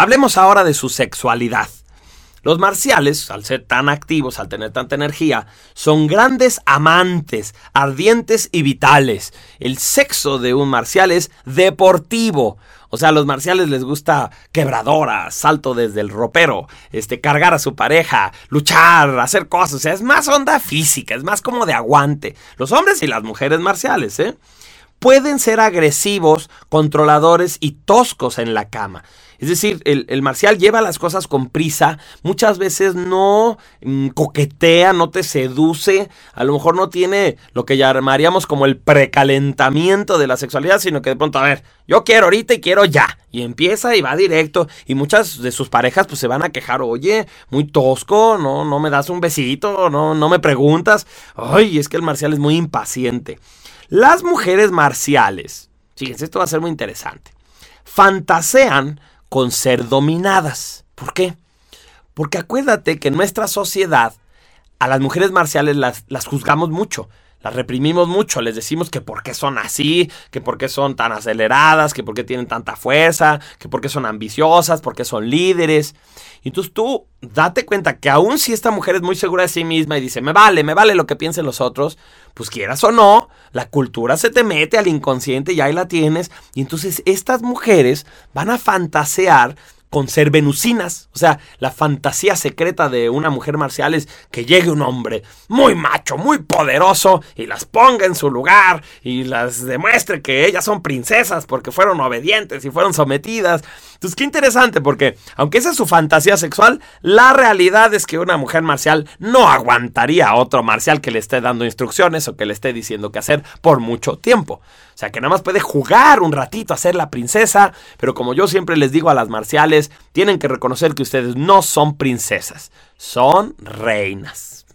Hablemos ahora de su sexualidad. Los marciales, al ser tan activos, al tener tanta energía, son grandes amantes, ardientes y vitales. El sexo de un marcial es deportivo. O sea, a los marciales les gusta quebradora, salto desde el ropero, este, cargar a su pareja, luchar, hacer cosas. O sea, es más onda física, es más como de aguante. Los hombres y las mujeres marciales, ¿eh? Pueden ser agresivos, controladores y toscos en la cama. Es decir, el, marcial lleva las cosas con prisa, muchas veces no mm, coquetea, no te seduce, a lo mejor no tiene lo que llamaríamos como el precalentamiento de la sexualidad, sino que de pronto, a ver, yo quiero ahorita y quiero ya. Y empieza y va directo. Y muchas de sus parejas pues se van a quejar, oye, muy tosco, no, no me das un besito, no, no me preguntas. Ay, es que el marcial es muy impaciente. Las mujeres marciales, fíjense, esto va a ser muy interesante, fantasean con ser dominadas. ¿Por qué? Porque acuérdate que en nuestra sociedad a las mujeres marciales las, las juzgamos mucho las reprimimos mucho, les decimos que por qué son así, que por qué son tan aceleradas, que por qué tienen tanta fuerza, que por qué son ambiciosas, por qué son líderes. Y entonces tú date cuenta que aun si esta mujer es muy segura de sí misma y dice, me vale, me vale lo que piensen los otros, pues quieras o no, la cultura se te mete al inconsciente y ahí la tienes. Y entonces estas mujeres van a fantasear con ser venusinas. O sea, la fantasía secreta de una mujer marcial es que llegue un hombre muy macho, muy poderoso y las ponga en su lugar y las demuestre que ellas son princesas porque fueron obedientes y fueron sometidas. Entonces, qué interesante porque, aunque esa es su fantasía sexual, la realidad es que una mujer marcial no aguantaría a otro marcial que le esté dando instrucciones o que le esté diciendo qué hacer por mucho tiempo. O sea, que nada más puede jugar un ratito a ser la princesa, pero como yo siempre les digo a las marciales, tienen que reconocer que ustedes no son princesas, son reinas.